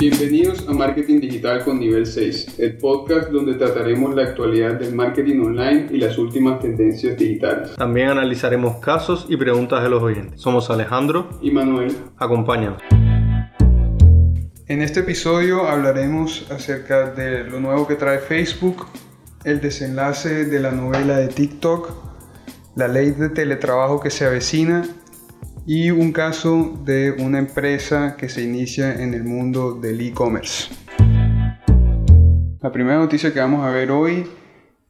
Bienvenidos a Marketing Digital con Nivel 6, el podcast donde trataremos la actualidad del marketing online y las últimas tendencias digitales. También analizaremos casos y preguntas de los oyentes. Somos Alejandro y Manuel. Acompáñanos. En este episodio hablaremos acerca de lo nuevo que trae Facebook, el desenlace de la novela de TikTok, la ley de teletrabajo que se avecina y un caso de una empresa que se inicia en el mundo del e-commerce. La primera noticia que vamos a ver hoy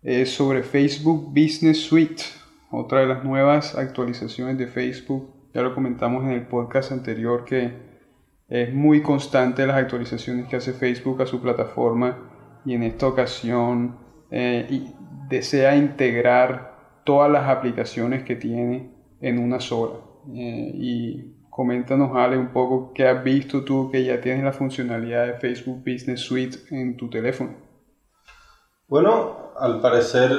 es sobre Facebook Business Suite, otra de las nuevas actualizaciones de Facebook. Ya lo comentamos en el podcast anterior que es muy constante las actualizaciones que hace Facebook a su plataforma y en esta ocasión eh, desea integrar todas las aplicaciones que tiene en una sola. Eh, y coméntanos, Ale, un poco qué has visto tú que ya tienes la funcionalidad de Facebook Business Suite en tu teléfono. Bueno, al parecer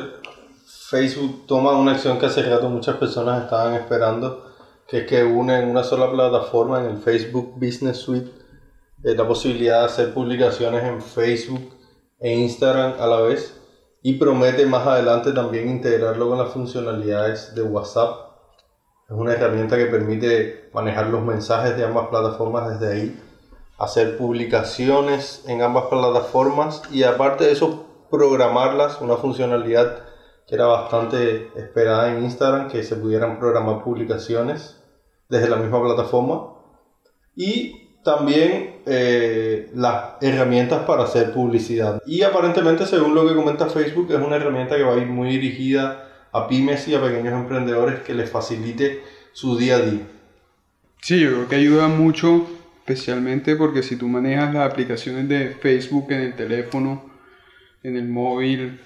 Facebook toma una acción que hace rato muchas personas estaban esperando, que es que une en una sola plataforma, en el Facebook Business Suite, eh, la posibilidad de hacer publicaciones en Facebook e Instagram a la vez y promete más adelante también integrarlo con las funcionalidades de WhatsApp es una herramienta que permite manejar los mensajes de ambas plataformas desde ahí, hacer publicaciones en ambas plataformas y aparte de eso programarlas, una funcionalidad que era bastante esperada en Instagram, que se pudieran programar publicaciones desde la misma plataforma. Y también eh, las herramientas para hacer publicidad. Y aparentemente, según lo que comenta Facebook, es una herramienta que va a ir muy dirigida a pymes y a pequeños emprendedores que les facilite su día a día. Sí, yo creo que ayuda mucho, especialmente porque si tú manejas las aplicaciones de Facebook en el teléfono, en el móvil,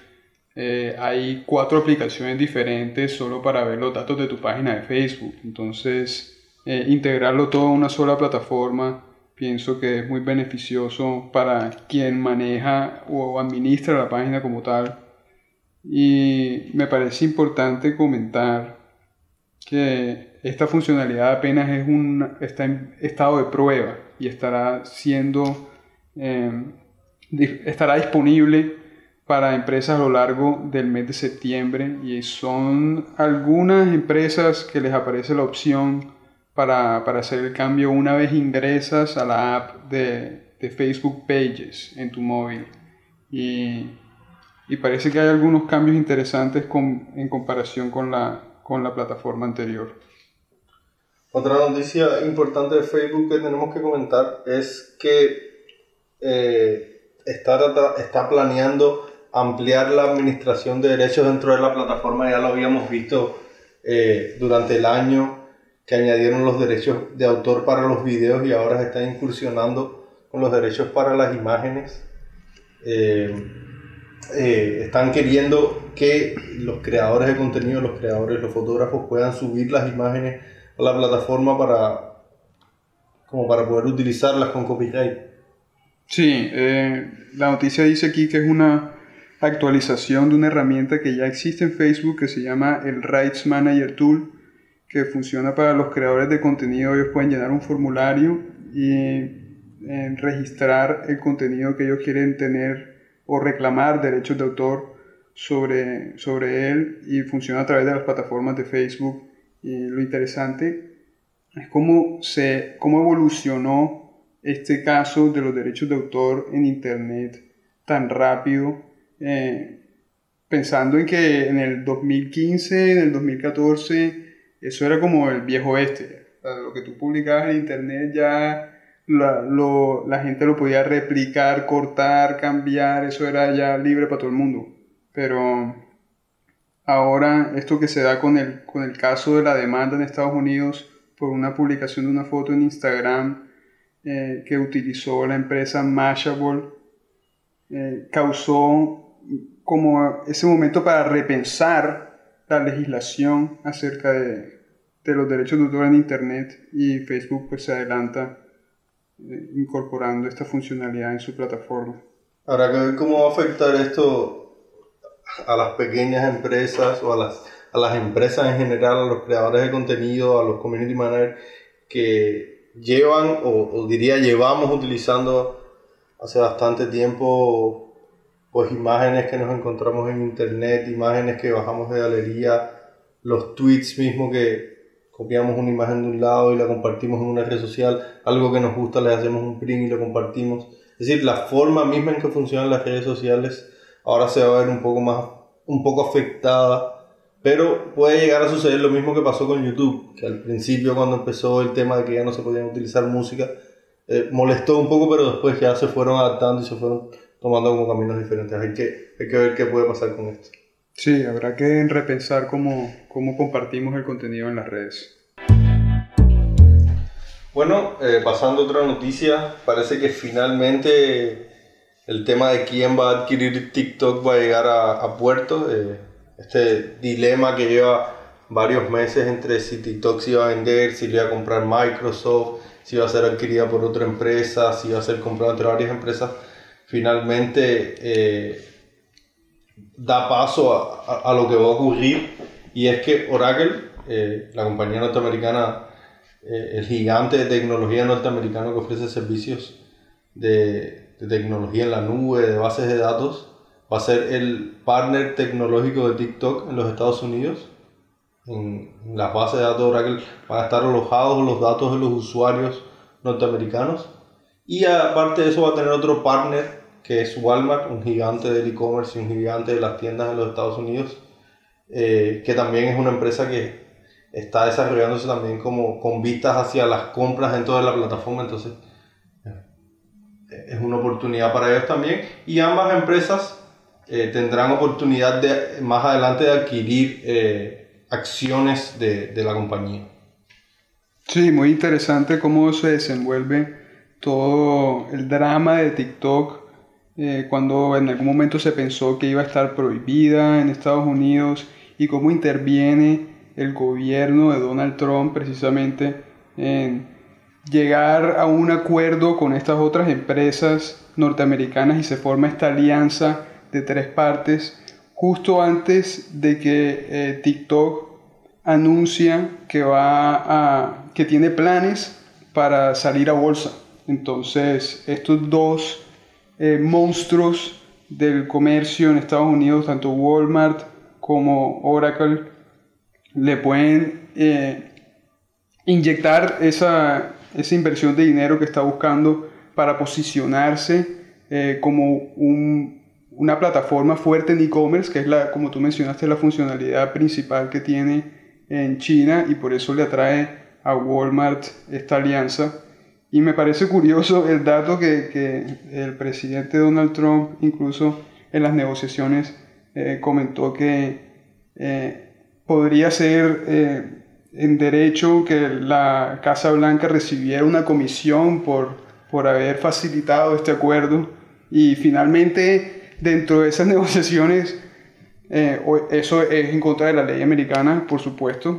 eh, hay cuatro aplicaciones diferentes solo para ver los datos de tu página de Facebook. Entonces, eh, integrarlo todo en una sola plataforma, pienso que es muy beneficioso para quien maneja o administra la página como tal y me parece importante comentar que esta funcionalidad apenas es un, está en estado de prueba y estará siendo em, estará disponible para empresas a lo largo del mes de septiembre. Y son algunas empresas que les aparece la opción para, para hacer el cambio una vez ingresas a la app de, de Facebook Pages en tu móvil. Y y parece que hay algunos cambios interesantes en comparación con la, con la plataforma anterior. Otra noticia importante de Facebook que tenemos que comentar es que eh, está, está planeando ampliar la administración de derechos dentro de la plataforma. Ya lo habíamos visto eh, durante el año que añadieron los derechos de autor para los videos y ahora se está incursionando con los derechos para las imágenes. Eh, eh, están queriendo que los creadores de contenido, los creadores, los fotógrafos puedan subir las imágenes a la plataforma para como para poder utilizarlas con copyright. Sí, eh, la noticia dice aquí que es una actualización de una herramienta que ya existe en Facebook que se llama el Rights Manager Tool, que funciona para los creadores de contenido. Ellos pueden llenar un formulario y eh, registrar el contenido que ellos quieren tener o reclamar derechos de autor sobre, sobre él y funciona a través de las plataformas de Facebook. Y lo interesante es cómo, se, cómo evolucionó este caso de los derechos de autor en Internet tan rápido, eh, pensando en que en el 2015, en el 2014, eso era como el viejo este. lo que tú publicabas en Internet ya la, lo, la gente lo podía replicar, cortar, cambiar, eso era ya libre para todo el mundo. Pero ahora esto que se da con el, con el caso de la demanda en Estados Unidos por una publicación de una foto en Instagram eh, que utilizó la empresa Mashable, eh, causó como ese momento para repensar la legislación acerca de, de los derechos de autor en Internet y Facebook pues se adelanta incorporando esta funcionalidad en su plataforma. Habrá que cómo va a afectar esto a las pequeñas empresas o a las, a las empresas en general, a los creadores de contenido, a los community managers que llevan o, diría llevamos utilizando hace bastante tiempo pues imágenes que nos encontramos en internet, imágenes que bajamos de galería, los tweets mismo que copiamos una imagen de un lado y la compartimos en una red social, algo que nos gusta le hacemos un print y lo compartimos. Es decir, la forma misma en que funcionan las redes sociales ahora se va a ver un poco más, un poco afectada pero puede llegar a suceder lo mismo que pasó con YouTube, que al principio cuando empezó el tema de que ya no se podían utilizar música, eh, molestó un poco, pero después ya se fueron adaptando y se fueron tomando como caminos diferentes. Hay que, hay que ver qué puede pasar con esto. Sí, habrá que repensar cómo, cómo compartimos el contenido en las redes. Bueno, eh, pasando a otra noticia, parece que finalmente el tema de quién va a adquirir TikTok va a llegar a, puerto. Eh, este dilema que lleva varios meses entre si TikTok se iba a vender, si le iba a comprar Microsoft, si iba a ser adquirida por otra empresa, si iba a ser comprada entre varias empresas, finalmente eh, da paso a, a, lo que va a ocurrir y es que Oracle, eh, la compañía norteamericana, eh, el gigante de tecnología norteamericano que ofrece servicios de, de tecnología en la nube, de bases de datos, va a ser el partner tecnológico de TikTok en los Estados Unidos. En, las bases de datos de Oracle van a estar alojados los datos de los usuarios norteamericanos. Y aparte de eso va a tener otro partner que es Walmart, un gigante del e-commerce y un gigante de las tiendas en los Estados Unidos, eh, que también es una empresa que está desarrollándose también como con vistas hacia las compras dentro de la plataforma. Entonces es una oportunidad para ellos también. Y ambas empresas eh, tendrán oportunidad de, más adelante de adquirir eh, acciones de, de, la compañía. Sí, muy interesante cómo se desenvuelve todo el drama de TikTok eh, cuando en algún momento se pensó que iba a estar prohibida en Estados Unidos y cómo interviene el gobierno de Donald Trump precisamente en llegar a un acuerdo con estas otras empresas norteamericanas y se forma esta alianza de tres partes justo antes de que eh, TikTok anuncia que va a que tiene planes para salir a bolsa. Entonces, estos dos eh, monstruos del comercio en Estados Unidos, tanto Walmart como Oracle, le pueden eh, inyectar esa, esa, inversión de dinero que está buscando para posicionarse como un una plataforma fuerte en e-commerce, que es la, como tú mencionaste, la funcionalidad principal que tiene en China y por eso le atrae a Walmart esta alianza. Y me parece curioso el dato que, que el presidente Donald Trump incluso en las negociaciones eh, comentó que eh, podría ser eh, en derecho que la Casa Blanca recibiera una comisión por, por haber facilitado este acuerdo. Y finalmente dentro de esas negociaciones, eh, eso es en contra de la ley americana, por supuesto,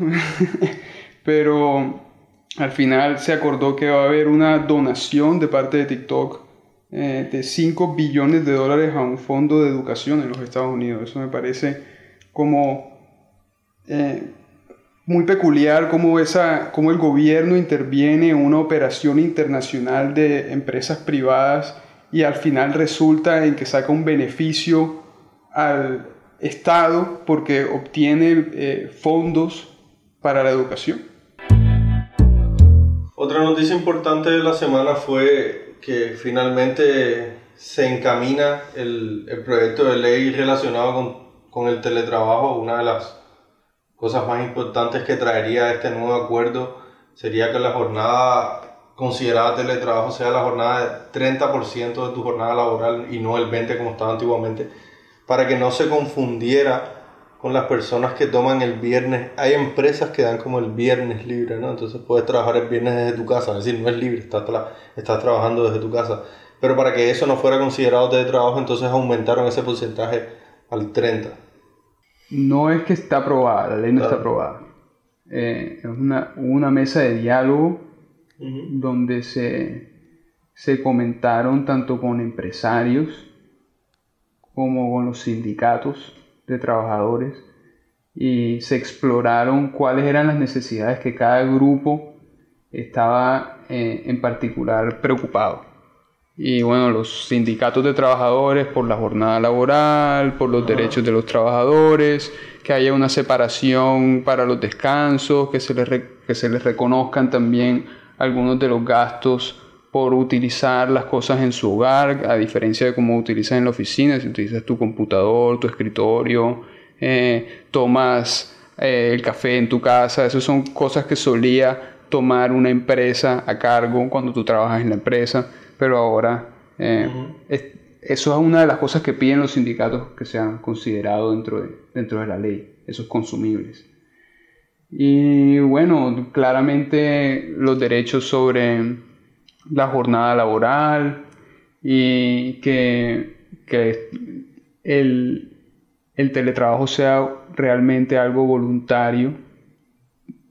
pero al final se acordó que va a haber una donación de parte de TikTok eh, de 5 billones de dólares a un fondo de educación en los Estados Unidos. Eso me parece como eh, muy peculiar cómo, esa, cómo el gobierno interviene en una operación internacional de empresas privadas y al final resulta en que saca un beneficio al Estado porque obtiene eh, fondos para la educación. Otra noticia importante de la semana fue que finalmente se encamina el, el proyecto de ley relacionado con, con el teletrabajo. Una de las cosas más importantes que traería este nuevo acuerdo sería que la jornada considerada teletrabajo sea la jornada de 30% de tu jornada laboral y no el 20% como estaba antiguamente, para que no se confundiera con las personas que toman el viernes. Hay empresas que dan como el viernes libre, ¿no? Entonces puedes trabajar el viernes desde tu casa, es decir, no es libre, estás, estás trabajando desde tu casa. Pero para que eso no fuera considerado teletrabajo, entonces aumentaron ese porcentaje al 30%. No es que está aprobada, la ley no está aprobada. Eh, es una, una mesa de diálogo donde se, se comentaron tanto con empresarios como con los sindicatos de trabajadores y se exploraron cuáles eran las necesidades que cada grupo estaba eh, en particular preocupado. y bueno, los sindicatos de trabajadores por la jornada laboral, por los derechos de los trabajadores, que haya una separación para los descansos, que se les, que se les reconozcan también algunos de los gastos por utilizar las cosas en su hogar, a diferencia de cómo utilizas en la oficina, si utilizas tu computador, tu escritorio, eh, tomas eh, el café en tu casa, esas son cosas que solía tomar una empresa a cargo cuando tú trabajas en la empresa pero ahora eh, eso es una de las cosas que piden los sindicatos que sean considerados dentro de, dentro de la ley, esos consumibles. Y bueno, claramente los derechos sobre la jornada laboral y que, que el, el teletrabajo sea realmente algo voluntario,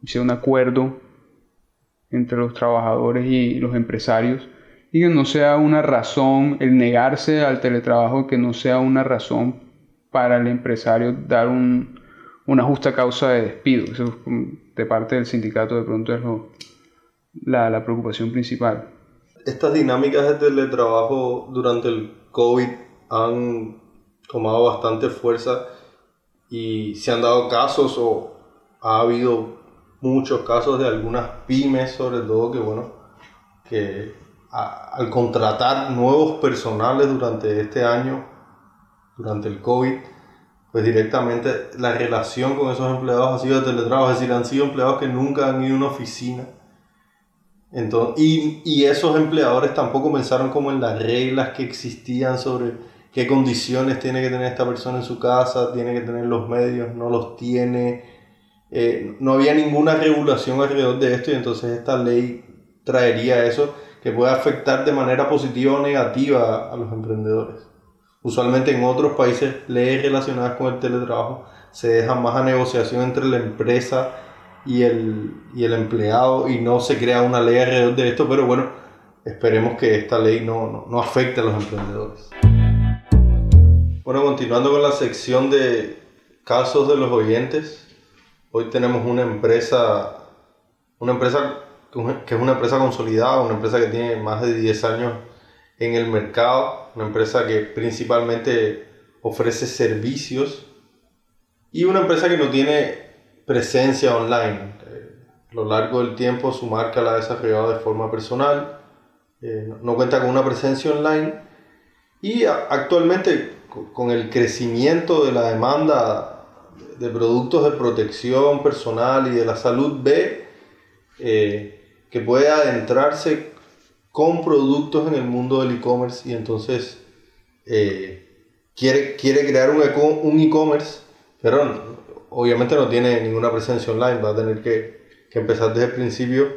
sea un acuerdo entre los trabajadores y los empresarios y que no sea una razón, el negarse al teletrabajo, que no sea una razón para el empresario dar una justa causa de despido. Eso de parte del sindicato de pronto es la, la preocupación principal. Estas dinámicas de teletrabajo durante el COVID han tomado bastante fuerza y se han dado casos o ha habido muchos casos de algunas pymes sobre todo que bueno que al contratar nuevos personales durante este año, durante el COVID, pues directamente la relación con esos empleados ha sido de teletrabajo, es decir, han sido empleados que nunca han ido a una oficina. Entonces, y, y esos empleadores tampoco pensaron como en las reglas que existían sobre qué condiciones tiene que tener esta persona en su casa, tiene que tener los medios, no los tiene. Eh, no había ninguna regulación alrededor de esto y entonces esta ley traería eso que puede afectar de manera positiva o negativa a los emprendedores. Usualmente en otros países leyes relacionadas con el teletrabajo se dejan más a negociación entre la empresa y el, y el empleado y no se crea una ley alrededor de esto, pero bueno, esperemos que esta ley no, no, no afecte a los emprendedores. Bueno, continuando con la sección de casos de los oyentes, hoy tenemos una empresa, una empresa que es una empresa consolidada, una empresa que tiene más de 10 años en el mercado, una empresa que principalmente ofrece servicios y una empresa que no tiene presencia online. Eh, a lo largo del tiempo su marca la ha desarrollado de forma personal, eh, no cuenta con una presencia online y actualmente con el crecimiento de la demanda de productos de protección personal y de la salud ve eh, que puede adentrarse con productos en el mundo del e-commerce y entonces quiere, quiere crear un e-commerce, pero obviamente no tiene ninguna presencia online, va a tener que, empezar desde el principio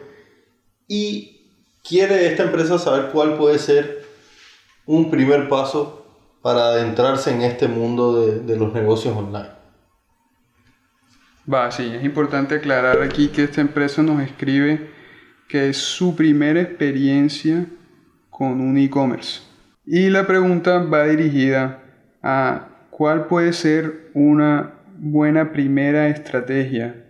y quiere esta empresa saber cuál puede ser un primer paso para adentrarse en este mundo de, de los negocios online. Va, sí, es importante aclarar aquí que esta empresa nos escribe que es su primera experiencia con un e-commerce. Y la pregunta va dirigida a cuál puede ser una buena primera estrategia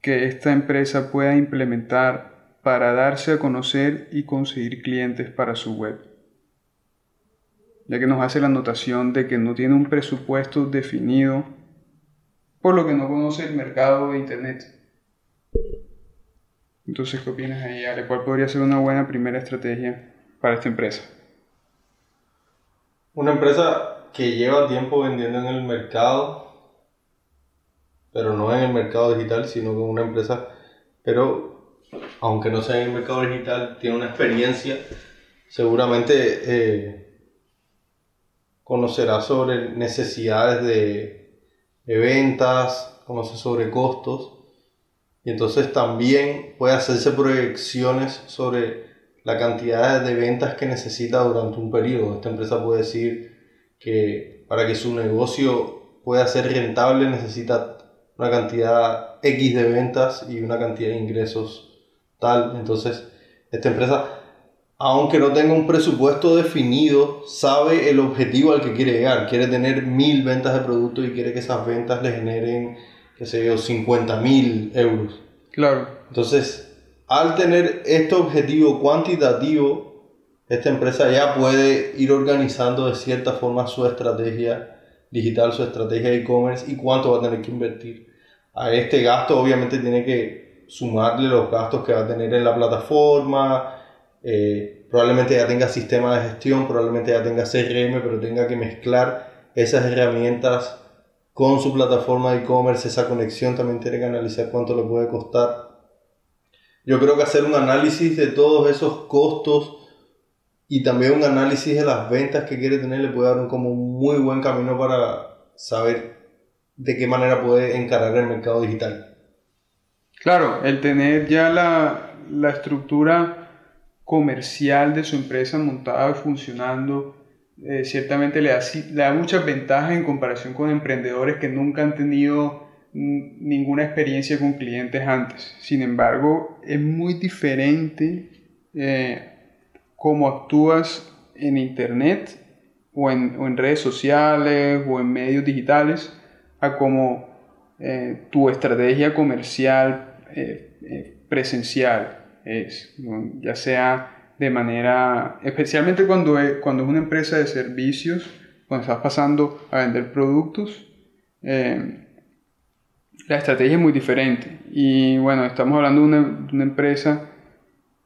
que esta empresa pueda implementar para darse a conocer y conseguir clientes para su web. Ya que nos hace la anotación de que no tiene un presupuesto definido, por lo que no conoce el mercado de Internet. Entonces, ¿qué opinas ahí, Ale? ¿Cuál podría ser una buena primera estrategia para esta empresa? Una empresa que lleva tiempo vendiendo en el mercado, pero no en el mercado digital, sino con una empresa, pero aunque no sea en el mercado digital, tiene una experiencia, seguramente eh, conocerá sobre necesidades de, de ventas, conoce sobre costos. Y entonces también puede hacerse proyecciones sobre la cantidad de ventas que necesita durante un periodo. Esta empresa puede decir que para que su negocio pueda ser rentable necesita una cantidad X de ventas y una cantidad de ingresos tal. Entonces, esta empresa, aunque no tenga un presupuesto definido, sabe el objetivo al que quiere llegar. Quiere tener mil ventas de producto y quiere que esas ventas le generen qué sé yo, 50 mil euros. Claro. Entonces, al tener este objetivo cuantitativo, esta empresa ya puede ir organizando de cierta forma su estrategia digital, su estrategia de e-commerce y cuánto va a tener que invertir. A este gasto obviamente tiene que sumarle los gastos que va a tener en la plataforma, eh, probablemente ya tenga sistema de gestión, probablemente ya tenga CRM, pero tenga que mezclar esas herramientas con su plataforma de e-commerce, esa conexión también tiene que analizar cuánto le puede costar. Yo creo que hacer un análisis de todos esos costos y también un análisis de las ventas que quiere tener le puede dar un, como un muy buen camino para saber de qué manera puede encarar el mercado digital. Claro, el tener ya la, la estructura comercial de su empresa montada y funcionando, eh, ciertamente le da, le da muchas ventajas en comparación con emprendedores que nunca han tenido ninguna experiencia con clientes antes. Sin embargo, es muy diferente eh, cómo actúas en Internet o en, redes sociales o en medios digitales a cómo eh, tu estrategia comercial eh, eh, presencial es, ya sea de manera, especialmente cuando cuando es una empresa de servicios, cuando estás pasando a vender productos, la estrategia es muy diferente. Y bueno, estamos hablando de una empresa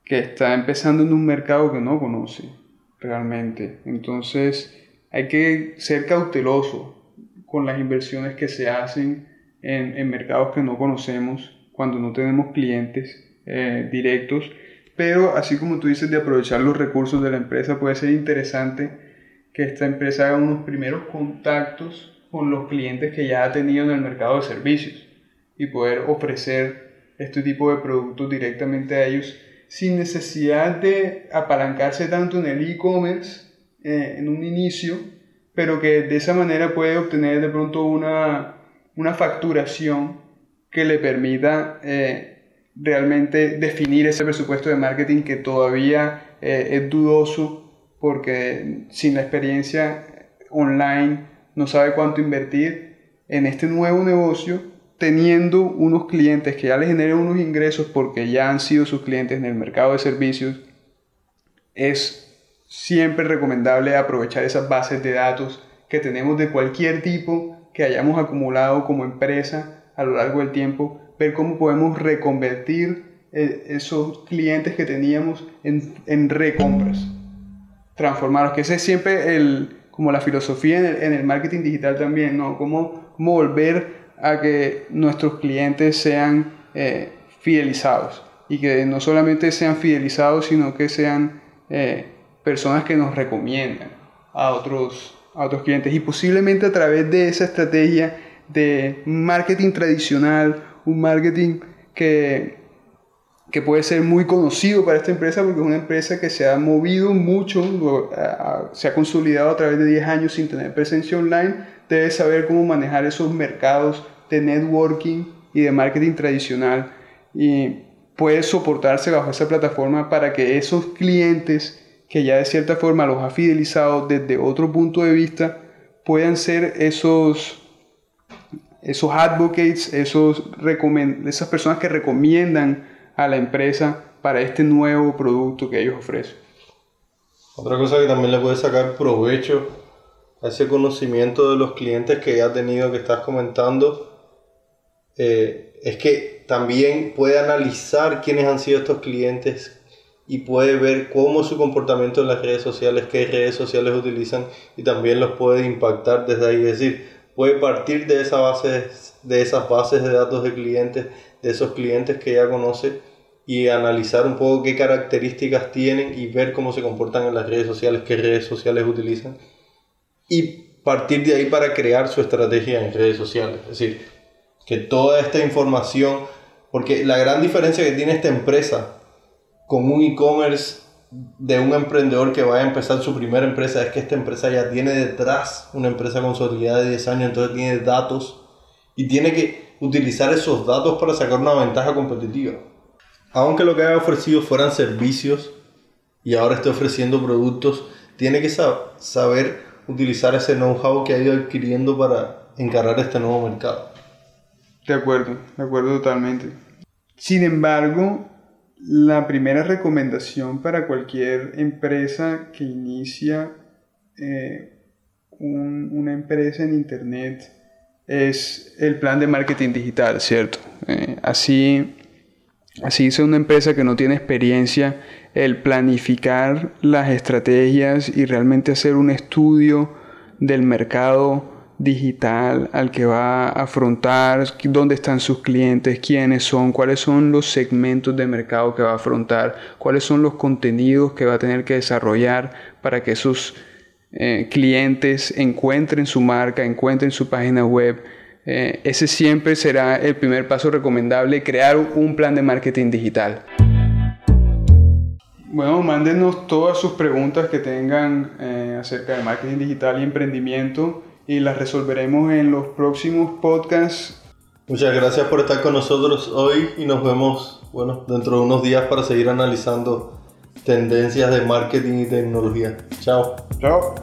que está empezando en un mercado que no conoce realmente. Entonces hay que ser cauteloso con las inversiones que se hacen en, mercados que no conocemos cuando no tenemos clientes eh, directos. Pero así como tú dices de aprovechar los recursos de la empresa, puede ser interesante que esta empresa haga unos primeros contactos con los clientes que ya ha tenido en el mercado de servicios y poder ofrecer este tipo de productos directamente a ellos sin necesidad de apalancarse tanto en el e-commerce eh, en un inicio, pero que de esa manera puede obtener de pronto una, una facturación que le permita eh, realmente definir ese presupuesto de marketing que todavía eh, es dudoso porque sin la experiencia online no sabe cuánto invertir en este nuevo negocio teniendo unos clientes que ya les generan unos ingresos porque ya han sido sus clientes en el mercado de servicios, es siempre recomendable aprovechar esas bases de datos que tenemos de cualquier tipo que hayamos acumulado como empresa a lo largo del tiempo, ver cómo podemos reconvertir eh, esos clientes que teníamos en, en recompras, transformarlos, que ese es siempre el, como la filosofía en el, en el marketing digital también, ¿no? Cómo, cómo volver a que nuestros clientes sean eh, fidelizados y que no solamente sean fidelizados, sino que sean eh, personas que nos recomiendan a otros, a otros clientes. Y posiblemente a través de esa estrategia de marketing tradicional, un marketing que, que puede ser muy conocido para esta empresa porque es una empresa que se ha movido mucho, se ha consolidado a través de 10 años sin tener presencia online, debe saber cómo manejar esos mercados de networking y de marketing tradicional. Y puede soportarse bajo esa plataforma para que esos clientes que ya de cierta forma los ha fidelizado desde otro punto de vista puedan ser esos esos advocates, esos esas personas que recomiendan a la empresa para este nuevo producto que ellos ofrecen. Otra cosa que también le puede sacar provecho a ese conocimiento de los clientes que ya ha tenido que estás comentando eh, es que también puede analizar quiénes han sido estos clientes y puede ver cómo su comportamiento en las redes sociales, qué redes sociales utilizan y también los puede impactar desde ahí. Es decir, puede partir de, esa base, de esas bases de datos de clientes, de esos clientes que ya conoce y analizar un poco qué características tienen y ver cómo se comportan en las redes sociales, qué redes sociales utilizan y partir de ahí para crear su estrategia en redes sociales. Es decir, que toda esta información, porque la gran diferencia que tiene esta empresa con un e-commerce de un emprendedor que va a empezar su primera empresa es que esta empresa ya tiene detrás una empresa consolidada de 10 años, entonces tiene datos y tiene que utilizar esos datos para sacar una ventaja competitiva. Aunque lo que haya ofrecido fueran servicios y ahora esté ofreciendo productos, tiene que saber utilizar ese know-how que ha ido adquiriendo para encarar este nuevo mercado. De acuerdo, de acuerdo totalmente. Sin embargo, la primera recomendación para cualquier empresa que inicia eh, una empresa en Internet es el plan de marketing digital, ¿cierto? Eh, así, así una empresa que no tiene experiencia, el planificar las estrategias y realmente hacer un estudio del mercado digital al que va a afrontar, dónde están sus clientes, quiénes son, cuáles son los segmentos de mercado que va a afrontar, cuáles son los contenidos que va a tener que desarrollar para que esos eh, clientes encuentren su marca, encuentren su página web. Eh, ese siempre será el primer paso recomendable, crear un plan de marketing digital. Bueno, mándenos todas sus preguntas que tengan eh, acerca de marketing digital y emprendimiento y las resolveremos en los próximos podcasts. Muchas gracias por estar con nosotros hoy y nos vemos, bueno, dentro de unos días para seguir analizando tendencias de marketing y tecnología. Chao. Chao.